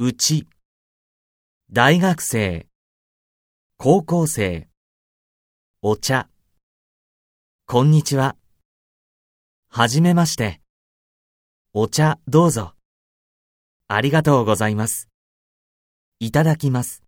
うち、大学生、高校生、お茶、こんにちは。はじめまして。お茶どうぞ。ありがとうございます。いただきます。